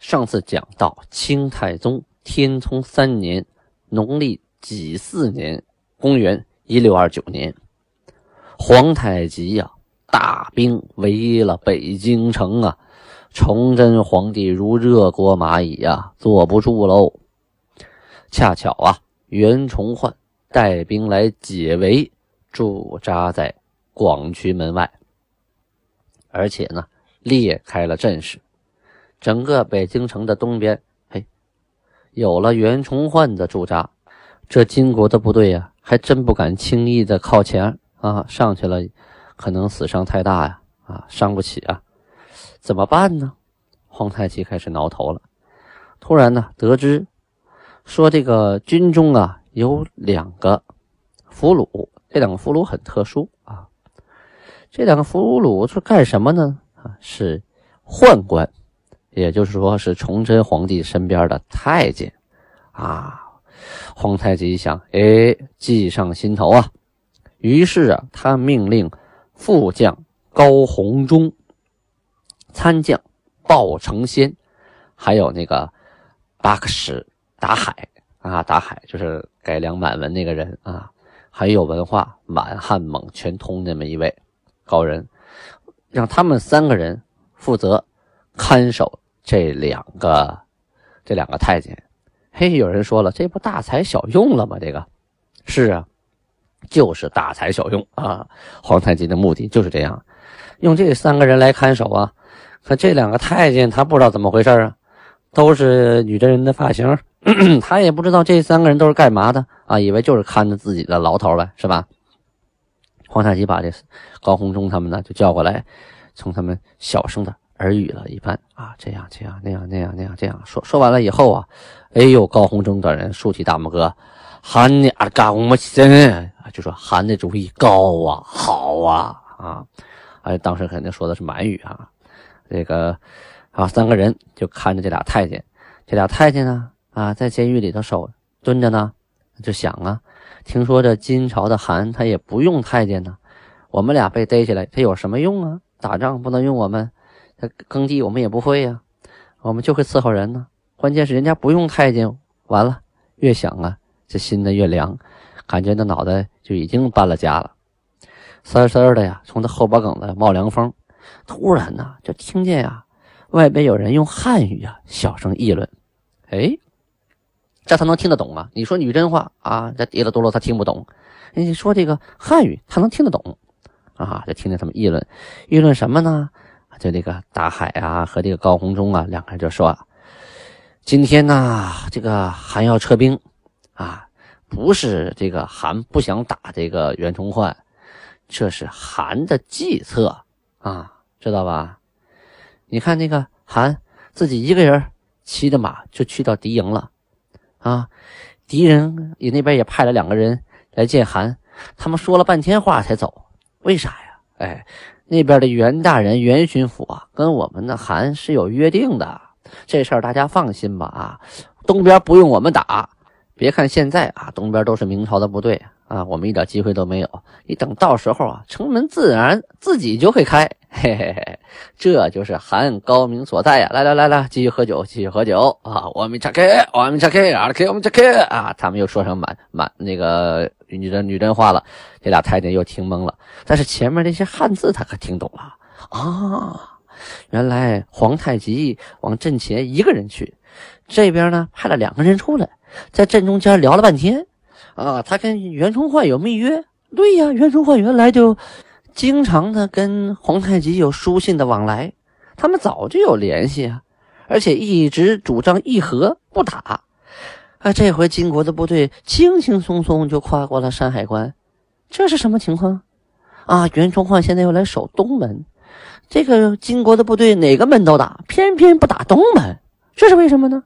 上次讲到清太宗天聪三年，农历己巳年，公元一六二九年，皇太极呀，大兵围了北京城啊。崇祯皇帝如热锅蚂蚁呀，坐不住喽。恰巧啊，袁崇焕带兵来解围，驻扎在广渠门外，而且呢，列开了阵势。整个北京城的东边，嘿，有了袁崇焕的驻扎，这金国的部队呀，还真不敢轻易的靠前啊，上去了，可能死伤太大呀，啊，伤不起啊。怎么办呢？皇太极开始挠头了。突然呢，得知说这个军中啊有两个俘虏，这两个俘虏很特殊啊。这两个俘虏是干什么呢？啊，是宦官，也就是说是崇祯皇帝身边的太监啊。皇太极一想，哎，计上心头啊。于是啊，他命令副将高鸿忠。参将鲍承先，还有那个巴克什达海啊，达海就是改良满文那个人啊，很有文化，满汉蒙全通那么一位高人，让他们三个人负责看守这两个这两个太监。嘿，有人说了，这不大材小用了吗？这个是啊，就是大材小用啊。皇太极的目的就是这样，用这三个人来看守啊。可这两个太监他不知道怎么回事啊，都是女真人的发型，他也不知道这三个人都是干嘛的啊，以为就是看着自己的牢头呗，是吧？皇太极把这高鸿忠他们呢就叫过来，从他们小声的耳语了一般。啊，这样这样那样那样那样这样。说说完了以后啊，哎呦，高鸿忠等人竖起大拇哥，韩你啊干我们真就说韩的主意高啊，好啊。啊，哎，当时肯定说的是满语啊。这个啊，三个人就看着这俩太监，这俩太监呢啊，在监狱里头守蹲着呢，就想啊，听说这金朝的韩他也不用太监呢，我们俩被逮起来，他有什么用啊？打仗不能用我们，他耕地我们也不会呀，我们就会伺候人呢。关键是人家不用太监，完了，越想啊，这心呢越凉，感觉那脑袋就已经搬了家了，丝丝的呀，从他后脖梗子冒凉风。突然呢，就听见呀，外边有人用汉语啊小声议论。哎，这他能听得懂啊？你说女真话啊，这滴了嘟噜他听不懂。你说这个汉语他能听得懂啊？就听见他们议论，议论什么呢？就这个大海啊和这个高鸿忠啊两个人就说：“今天呢，这个韩要撤兵啊，不是这个韩不想打这个袁崇焕，这是韩的计策啊。”知道吧？你看那个韩自己一个人骑着马就去到敌营了，啊，敌人也那边也派了两个人来见韩，他们说了半天话才走。为啥呀？哎，那边的袁大人袁巡抚啊，跟我们的韩是有约定的，这事儿大家放心吧。啊，东边不用我们打，别看现在啊，东边都是明朝的部队啊，我们一点机会都没有。你等到时候啊，城门自然自己就会开。嘿嘿嘿，这就是韩高明所在呀！来来来来，继续喝酒，继续喝酒啊！我们查开，我们查开，啊，开我们查开啊！他们又说成满满那个女真女真话了，这俩太监又听懵了。但是前面那些汉字他可听懂了啊！原来皇太极往阵前一个人去，这边呢派了两个人出来，在阵中间聊了半天啊！他跟袁崇焕有密约，对呀，袁崇焕原来就。经常的跟皇太极有书信的往来，他们早就有联系啊，而且一直主张议和不打。啊，这回金国的部队轻轻松松就跨过了山海关，这是什么情况？啊，袁崇焕现在又来守东门，这个金国的部队哪个门都打，偏偏不打东门这是为什么呢？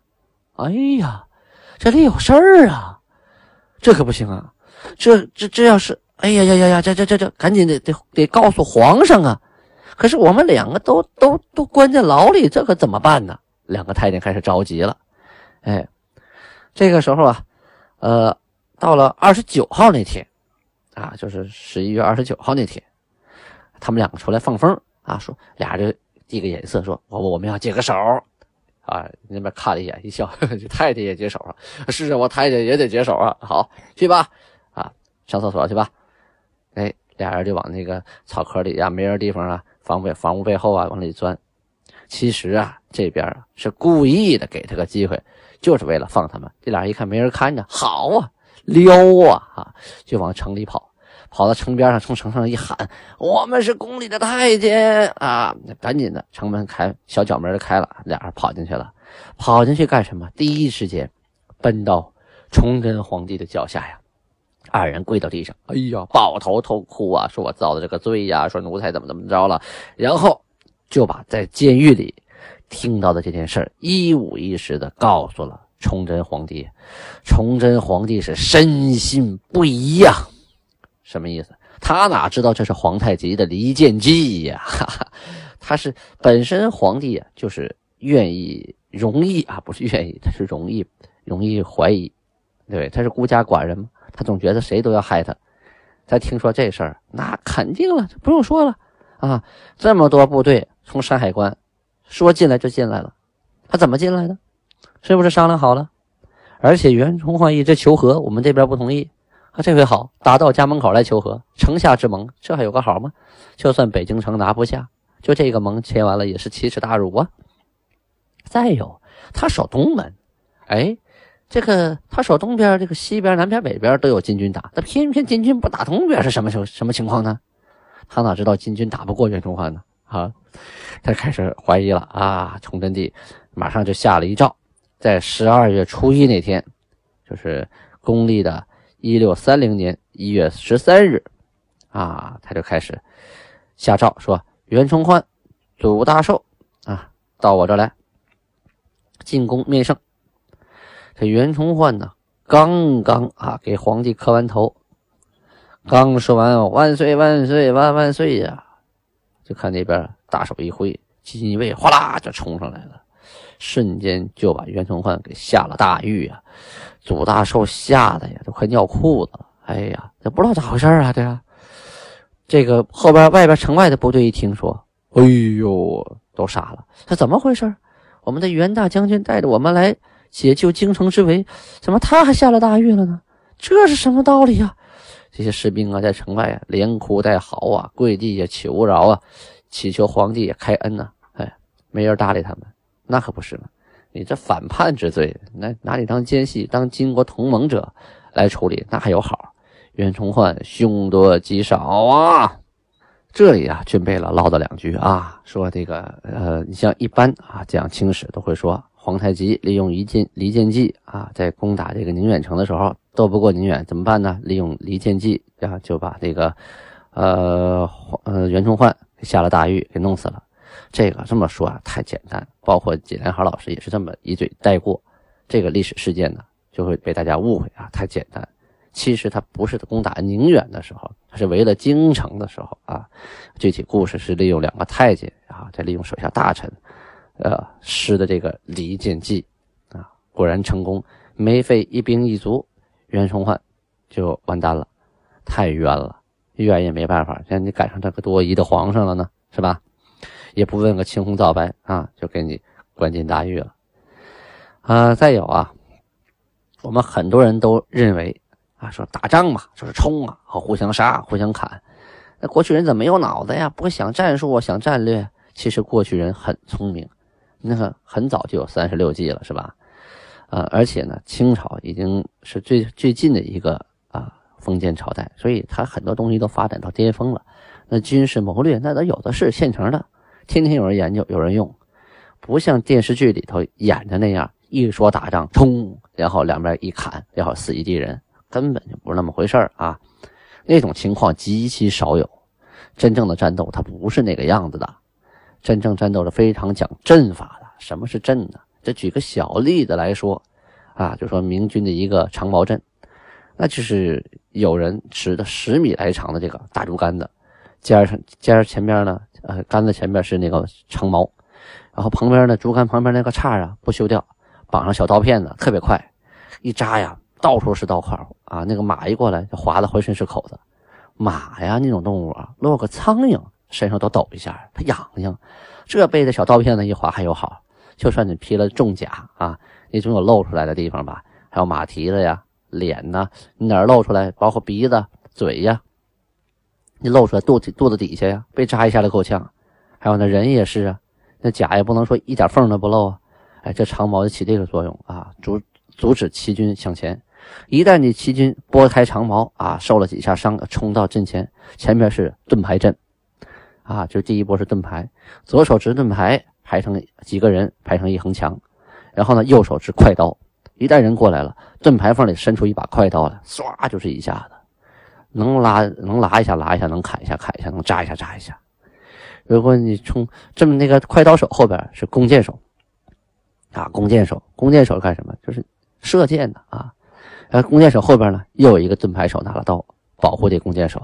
哎呀，这里有事儿啊！这可不行啊！这这这要是……哎呀呀呀呀！这这这这，赶紧得得得告诉皇上啊！可是我们两个都都都关在牢里，这可怎么办呢？两个太监开始着急了。哎，这个时候啊，呃，到了二十九号那天，啊，就是十一月二十九号那天，他们两个出来放风啊，说俩人就递个眼色，说我我们要解个手。啊，那边看了一眼，一笑，这太太也解手啊！是啊，我太太也得解手啊！好，去吧，啊，上厕所去吧。俩人就往那个草壳里啊，没人地方啊，房背房屋背后啊，往里钻。其实啊，这边啊是故意的，给他个机会，就是为了放他们。这俩人一看没人看着，好啊，撩啊，啊，就往城里跑。跑到城边上，从城上一喊：“我们是宫里的太监啊！”赶紧的，城门开，小角门就开了，俩人跑进去了。跑进去干什么？第一时间奔到崇祯皇帝的脚下呀！二人跪到地上，哎呀，抱头痛哭啊，说我遭的这个罪呀，说奴才怎么怎么着了，然后就把在监狱里听到的这件事一五一十的告诉了崇祯皇帝。崇祯皇帝是深信不疑呀。什么意思？他哪知道这是皇太极的离间计呀？他是本身皇帝啊，就是愿意容易啊，不是愿意，他是容易容易怀疑，对，他是孤家寡人嘛，他总觉得谁都要害他。他听说这事儿，那肯定了，不用说了啊，这么多部队从山海关说进来就进来了，他怎么进来的？是不是商量好了？而且袁崇焕一直求和，我们这边不同意。啊，这回好，打到家门口来求和，城下之盟，这还有个好吗？就算北京城拿不下，就这个盟签完了，也是奇耻大辱啊。再有，他守东门，哎，这个他守东边，这个西边、南边、北边都有金军打，他偏偏金军不打东边，是什么什什么情况呢？他哪知道金军打不过袁崇焕呢？啊，他开始怀疑了啊！崇祯帝马上就下了一诏，在十二月初一那天，就是公历的。一六三零年一月十三日，啊，他就开始下诏说：“袁崇焕、祖大寿啊，到我这来进宫面圣。”这袁崇焕呢，刚刚啊给皇帝磕完头，刚说完“万岁万岁万万岁”呀，就看那边大手一挥，锦衣卫哗啦就冲上来了，瞬间就把袁崇焕给下了大狱啊。祖大寿吓得呀，都快尿裤子了。哎呀，这不知道咋回事啊！这个，这个后边外边城外的部队一听说，哎呦，都傻了。这怎么回事？我们的袁大将军带着我们来解救京城之围，怎么他还下了大狱了呢？这是什么道理呀？这些士兵啊，在城外啊，连哭带嚎啊，跪地下求饶啊，祈求皇帝也开恩呐。哎，没人搭理他们，那可不是嘛。你这反叛之罪，那拿你当奸细、当金国同盟者来处理，那还有好？袁崇焕凶多吉少啊！这里啊，军备了唠叨两句啊，说这个呃，你像一般啊讲清史都会说，皇太极利用离间离间计啊，在攻打这个宁远城的时候斗不过宁远，怎么办呢？利用离间计啊，就把这个呃呃袁崇焕下了大狱，给弄死了。这个这么说啊，太简单。包括纪连豪老师也是这么一嘴带过，这个历史事件呢，就会被大家误会啊，太简单。其实他不是攻打宁远的时候，他是围了京城的时候啊。具体故事是利用两个太监啊，再利用手下大臣，呃，施的这个离间计啊，果然成功，没费一兵一卒，袁崇焕就完蛋了，太冤了，冤也没办法，现在你赶上这个多疑的皇上了呢，是吧？也不问个青红皂白啊，就给你关进大狱了啊！再有啊，我们很多人都认为啊，说打仗嘛，就是冲啊，和互相杀、互相砍。那过去人怎么没有脑子呀？不会想战术，想战略？其实过去人很聪明，那个很早就有三十六计了，是吧？呃，而且呢，清朝已经是最最近的一个啊封建朝代，所以他很多东西都发展到巅峰了。那军事谋略，那都有的是现成的。天天有人研究，有人用，不像电视剧里头演的那样，一说打仗冲，然后两边一砍，然后死一地人，根本就不是那么回事啊！那种情况极其少有。真正的战斗它不是那个样子的，真正战斗是非常讲阵法的。什么是阵呢？这举个小例子来说，啊，就说明军的一个长矛阵，那就是有人持的十米来长的这个大竹竿子，尖上尖前边呢，呃，杆子前边是那个长矛，然后旁边呢，竹竿旁边那个叉啊不修掉，绑上小刀片子，特别快，一扎呀，到处是刀口啊，那个马一过来就划的浑身是口子。马呀，那种动物啊，落个苍蝇身上都抖一下，它痒痒。这背着小刀片子一划还有好，就算你披了重甲啊，你总有露出来的地方吧？还有马蹄子呀、脸呐，你哪儿露出来？包括鼻子、嘴呀，你露出来肚子肚子底下呀，被扎一下就够呛。还有那人也是啊，那甲也不能说一点缝都不露啊。哎，这长矛就起这个作用啊，阻阻止齐军向前。一旦你齐军拨开长矛啊，受了几下伤，冲到阵前，前面是盾牌阵，啊，就第一波是盾牌，左手持盾牌排成几个人排成一横墙，然后呢，右手持快刀，一旦人过来了，盾牌缝里伸出一把快刀来，唰就是一下子，能拉能拉一下拉一下，能砍一下砍一下，能扎一下扎一下。如果你冲这么那个快刀手后边是弓箭手，啊，弓箭手，弓箭手干什么？就是射箭的啊。然后弓箭手后边呢，又有一个盾牌手拿了刀保护这弓箭手，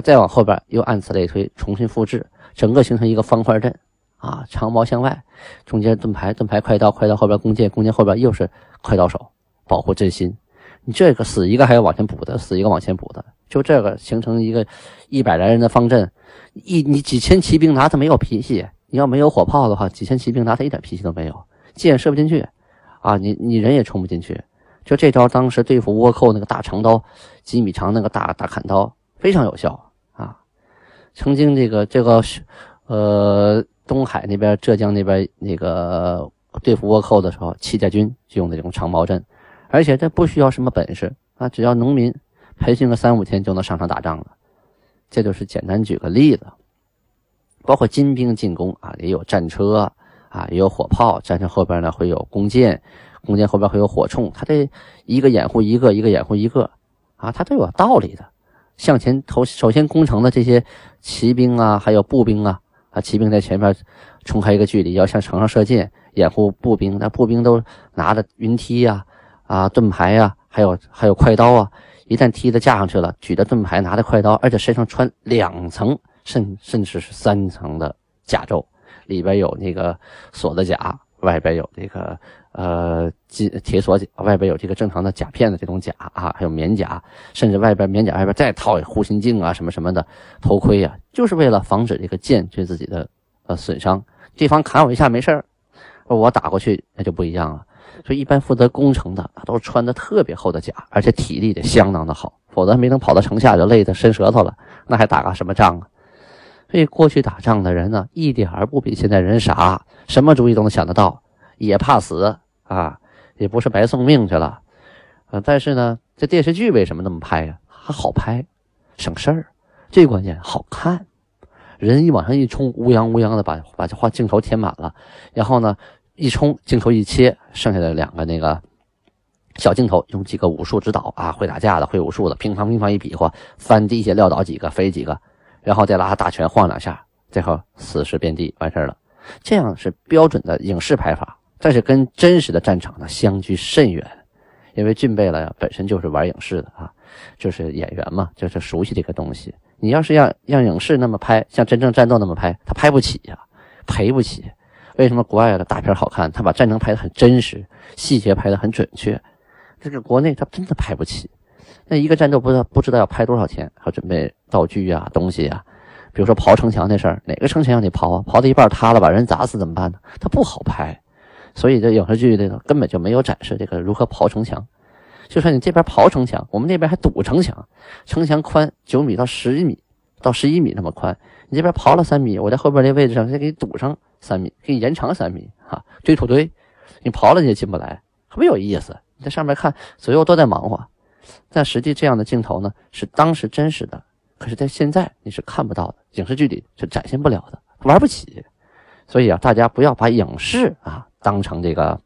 再往后边又按此类推，重新复制，整个形成一个方块阵啊，长矛向外，中间盾牌，盾牌快刀，快刀后边弓箭，弓箭后边又是快刀手保护阵心。你这个死一个还要往前补的，死一个往前补的，就这个形成一个一百来人的方阵，一你几千骑兵拿他没有脾气，你要没有火炮的话，几千骑兵拿他一点脾气都没有，箭射不进去啊，你你人也冲不进去。就这招，当时对付倭寇那个大长刀，几米长那个大大砍刀非常有效！曾经这个这个，呃，东海那边、浙江那边那个对付倭寇的时候，戚家军就用的这种长矛阵，而且这不需要什么本事啊，只要农民培训个三五天就能上场打仗了。这就是简单举个例子，包括金兵进攻啊，也有战车啊，也有火炮，战车后边呢会有弓箭。弓箭后边会有火铳，他这一个掩护一个，一个掩护一个，啊，他都有道理的。向前投首先攻城的这些骑兵啊，还有步兵啊，啊，骑兵在前面冲开一个距离，要向城上射箭，掩护步兵。那步兵都拿着云梯呀，啊，盾牌呀，还有还有快刀啊。一旦梯子架上去了，举着盾牌，拿着快刀，而且身上穿两层，甚甚至是三层的甲胄，里边有那个锁的甲，外边有这个。呃，金铁锁甲外边有这个正常的甲片的这种甲啊，还有棉甲，甚至外边棉甲外边再套护心镜啊，什么什么的头盔啊，就是为了防止这个箭对自己的呃损伤。对方砍我一下没事，我打过去那就不一样了。所以一般负责攻城的都穿的特别厚的甲，而且体力得相当的好，否则没能跑到城下就累得伸舌头了，那还打个什么仗啊？所以过去打仗的人呢，一点儿不比现在人傻，什么主意都能想得到，也怕死。啊，也不是白送命去了，啊，但是呢，这电视剧为什么那么拍呀？还好拍，省事儿，最关键好看。人一往上一冲，乌泱乌泱的把把这画镜头填满了，然后呢，一冲镜头一切，剩下的两个那个小镜头，用几个武术指导啊，会打架的、会武术的，乒乓乒乓一比划，翻地下撂倒几个，飞几个，然后再拉大拳晃两下，最后死尸遍地，完事儿了。这样是标准的影视拍法。但是跟真实的战场呢相距甚远，因为俊贝勒呀本身就是玩影视的啊，就是演员嘛，就是熟悉这个东西。你要是让让影视那么拍，像真正战斗那么拍，他拍不起呀，赔不起。为什么国外的大片好看？他把战争拍得很真实，细节拍得很准确。这个国内他真的拍不起。那一个战斗不知道不知道要拍多少钱，还准备道具啊东西啊。比如说刨城墙那事儿，哪个城墙让你刨啊？刨到一半塌了，把人砸死怎么办呢？他不好拍。所以这影视剧里头根本就没有展示这个如何刨城墙，就说你这边刨城墙，我们那边还堵城墙，城墙宽九米到十米到十一米那么宽，你这边刨了三米，我在后边那位置上再给你堵上三米，给你延长三米哈，堆土堆，你刨了你也进不来，特别有意思。你在上面看左右都在忙活，但实际这样的镜头呢是当时真实的，可是在现在你是看不到的，影视剧里是展现不了的，玩不起。所以啊，大家不要把影视啊。当成这个，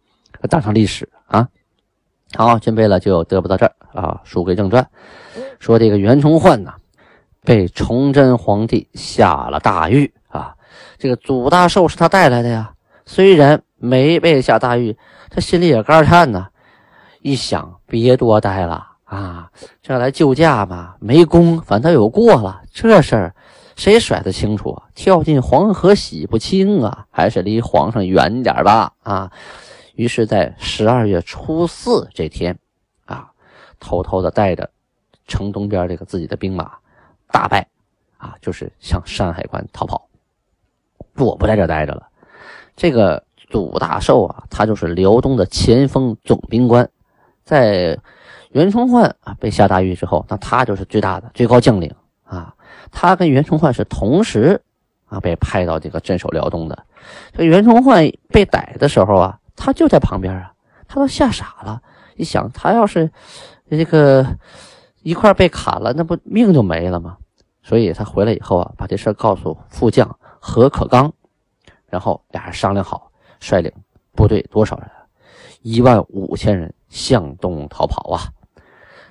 当成历史啊！好，准备了就得不到这儿啊。书归正传，说这个袁崇焕呢，被崇祯皇帝下了大狱啊。这个祖大寿是他带来的呀，虽然没被下大狱，他心里也肝颤呢。一想，别多待了啊，这来救驾嘛，没功，反倒有过了。这事儿谁甩得清楚啊？跳进黄河洗不清啊，还是离皇上远点吧啊。于是，在十二月初四这天，啊，偷偷的带着城东边这个自己的兵马大败，啊，就是向山海关逃跑。我不在这待着了。这个祖大寿啊，他就是辽东的前锋总兵官，在袁崇焕啊被下大狱之后，那他就是最大的最高将领啊。他跟袁崇焕是同时啊被派到这个镇守辽东的。这袁崇焕被逮的时候啊。他就在旁边啊，他都吓傻了。一想，他要是这个一块被砍了，那不命就没了吗？所以他回来以后啊，把这事告诉副将何可刚，然后俩人商量好，率领部队多少人？一万五千人向东逃跑啊！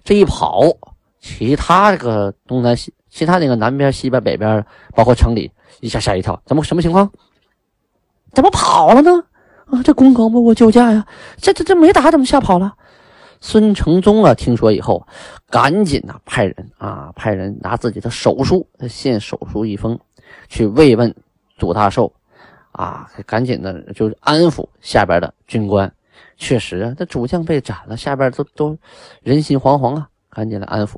这一跑，其他这个东南西，其他那个南边、西边、北边，包括城里，一下吓一跳，怎么什么情况？怎么跑了呢？啊，这公狗不我救驾呀！这这这没打，怎么吓跑了？孙承宗啊，听说以后，赶紧呐派人啊，派人拿自己的手书，献手书一封，去慰问祖大寿啊，赶紧的就是安抚下边的军官。确实啊，这主将被斩了，下边都都人心惶惶啊，赶紧来安抚。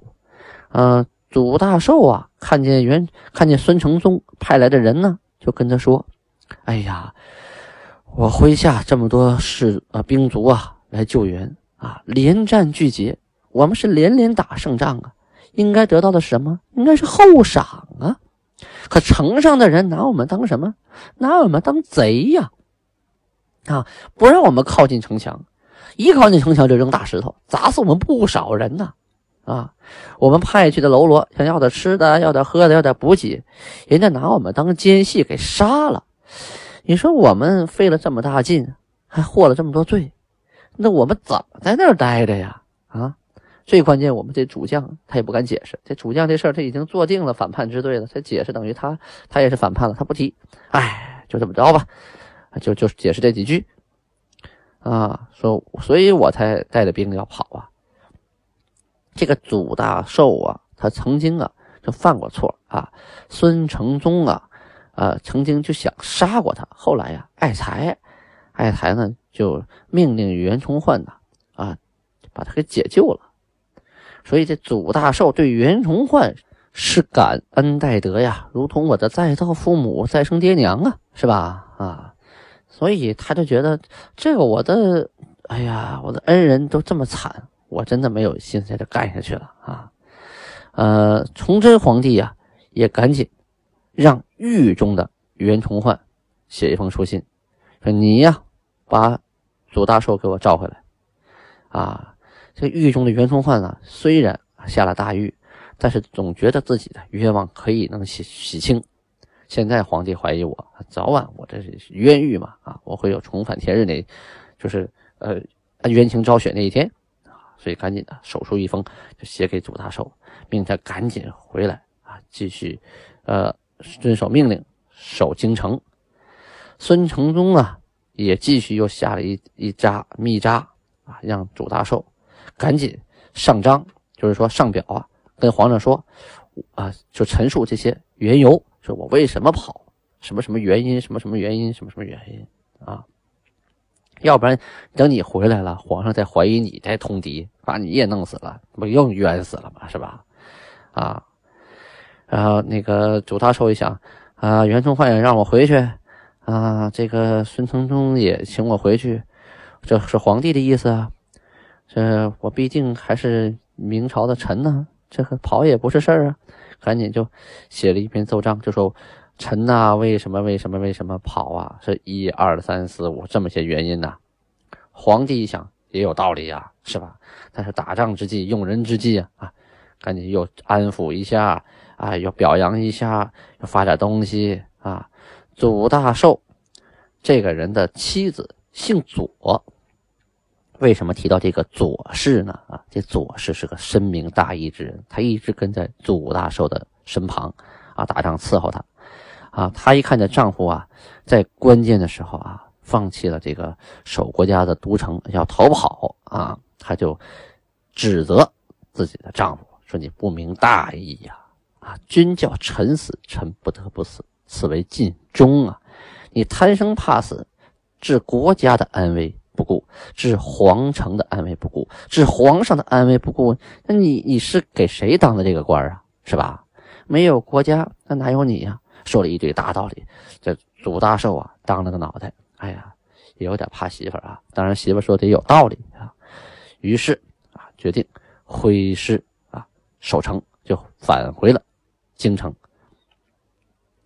嗯，祖大寿啊，看见袁，看见孙承宗派来的人呢，就跟他说：“哎呀。”我麾下这么多士啊兵卒啊来救援啊，连战俱捷，我们是连连打胜仗啊，应该得到的什么？应该是厚赏啊。可城上的人拿我们当什么？拿我们当贼呀！啊，不让我们靠近城墙，一靠近城墙就扔大石头，砸死我们不少人呐！啊，啊我们派去的喽啰想要点吃的，要点喝的，要点补给，人家拿我们当奸细给杀了。你说我们费了这么大劲，还获了这么多罪，那我们怎么在那儿待着呀？啊，最关键，我们这主将他也不敢解释。这主将这事儿他已经做定了反叛之罪了，他解释等于他他也是反叛了，他不提。哎，就这么着吧，就就解释这几句啊，说所以我才带着兵要跑啊。这个祖大寿啊，他曾经啊就犯过错啊，孙承宗啊。呃，曾经就想杀过他，后来呀，爱才，爱才呢就命令袁崇焕呐，啊，把他给解救了。所以这祖大寿对袁崇焕是感恩戴德呀，如同我的再造父母、再生爹娘啊，是吧？啊，所以他就觉得这个我的，哎呀，我的恩人都这么惨，我真的没有心思在这干下去了啊。呃，崇祯皇帝呀，也赶紧。让狱中的袁崇焕写一封书信，说：“你呀，把祖大寿给我召回来。”啊，这狱中的袁崇焕啊，虽然下了大狱，但是总觉得自己的冤枉可以能洗洗清。现在皇帝怀疑我，早晚我这是冤狱嘛？啊，我会有重返天日那，就是呃冤情昭雪那一天，所以赶紧的手书一封，就写给祖大寿，命他赶紧回来啊，继续呃。遵守命令，守京城。孙承宗啊，也继续又下了一一扎密札啊，让祖大寿赶紧上章，就是说上表啊，跟皇上说啊，就陈述这些缘由，说我为什么跑，什么什么原因，什么什么原因，什么什么原因啊？要不然等你回来了，皇上再怀疑你，再通敌，把你也弄死了，不又冤死了吗？是吧？啊？然后那个主大寿一想，啊，袁崇焕也让我回去，啊，这个孙承宗也请我回去，这是皇帝的意思啊，这我毕竟还是明朝的臣呢，这个跑也不是事儿啊，赶紧就写了一篇奏章，就说臣呐，为什么为什么为什么跑啊？是一二三四五这么些原因呐。皇帝一想也有道理呀，是吧？但是打仗之际，用人之际啊，啊，赶紧又安抚一下。啊，要表扬一下，要发点东西啊！祖大寿这个人的妻子姓左，为什么提到这个左氏呢？啊，这左氏是个深明大义之人，他一直跟在祖大寿的身旁啊，打仗伺候他啊。她一看这丈夫啊，在关键的时候啊，放弃了这个守国家的都城，要逃跑啊，她就指责自己的丈夫说：“你不明大义呀！啊，君叫臣死，臣不得不死，此为尽忠啊！你贪生怕死，置国家的安危不顾，置皇城的安危不顾，置皇上的安危不顾，那你你是给谁当的这个官啊？是吧？没有国家，那哪有你呀？”说了一堆大道理，这祖大寿啊，当了个脑袋，哎呀，也有点怕媳妇啊。当然，媳妇说的有道理啊。于是啊，决定挥师啊守城，就返回了京城。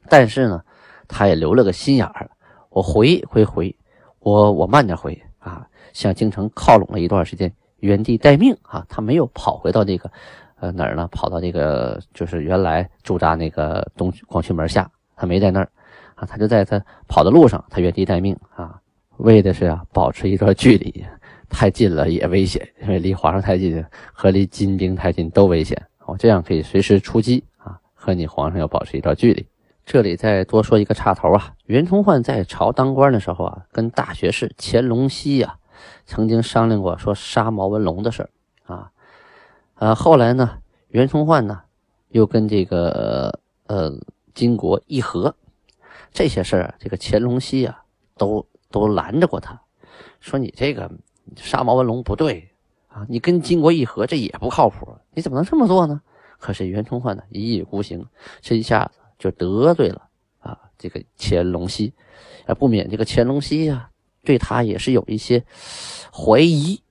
但是呢，他也留了个心眼儿，我回回回，我我慢点回啊，向京城靠拢了一段时间，原地待命啊。他没有跑回到那个。呃，哪儿呢？跑到这个就是原来驻扎那个东广渠门下，他没在那儿啊，他就在他跑的路上，他原地待命啊，为的是啊保持一段距离，太近了也危险，因为离皇上太近和离金兵太近都危险。哦，这样可以随时出击啊，和你皇上要保持一段距离。这里再多说一个插头啊，袁崇焕在朝当官的时候啊，跟大学士乾隆熙呀曾经商量过说杀毛文龙的事儿。呃，后来呢，袁崇焕呢，又跟这个呃金国议和，这些事儿啊，这个乾隆熙啊，都都拦着过他，说你这个杀毛文龙不对啊，你跟金国议和这也不靠谱，你怎么能这么做呢？可是袁崇焕呢，一意孤行，这一下子就得罪了啊这个乾隆熙，啊不免这个乾隆熙呀，对他也是有一些怀疑，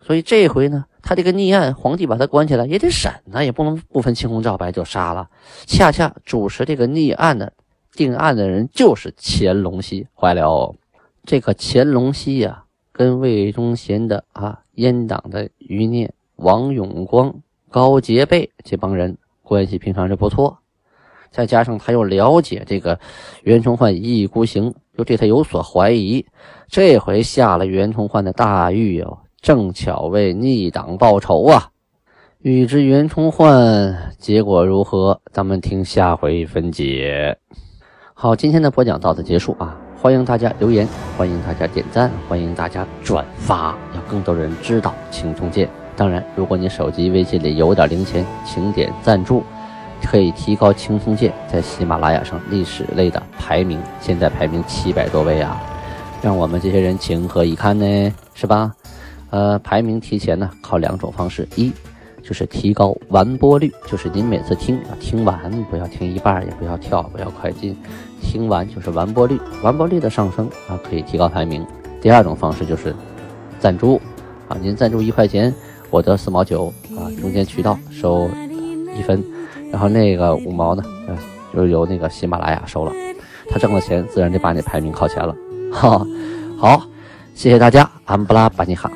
所以这回呢。他这个逆案，皇帝把他关起来也得审呢，也不能不分青红皂白就杀了。恰恰主持这个逆案的定案的人就是乾隆熙，坏了。这个乾隆熙呀，跟魏忠贤的啊阉党的余孽王永光、高杰贝这帮人关系平常是不错，再加上他又了解这个袁崇焕一意孤行，又对他有所怀疑，这回下了袁崇焕的大狱哟。正巧为逆党报仇啊！欲知袁崇焕结果如何，咱们听下回分解。好，今天的播讲到此结束啊！欢迎大家留言，欢迎大家点赞，欢迎大家转发，让更多人知道青松剑。当然，如果你手机微信里有点零钱，请点赞助，可以提高青松剑在喜马拉雅上历史类的排名。现在排名七百多位啊，让我们这些人情何以堪呢？是吧？呃，排名提前呢，靠两种方式，一就是提高完播率，就是您每次听啊，听完不要听一半，也不要跳，不要快进，听完就是完播率，完播率的上升啊，可以提高排名。第二种方式就是赞助啊，您赞助一块钱，我得四毛九啊，中间渠道收一分，然后那个五毛呢，就由那个喜马拉雅收了，他挣了钱，自然就把你排名靠前了。哈，好，谢谢大家，安布拉巴尼哈。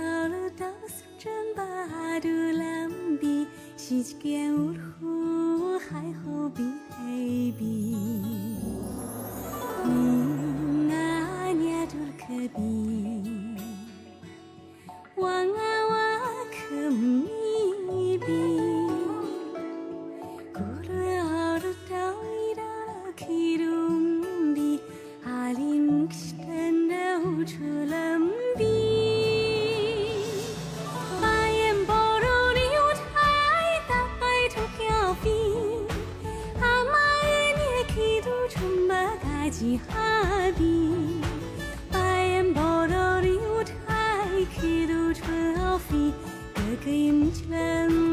fi Yakayım çimen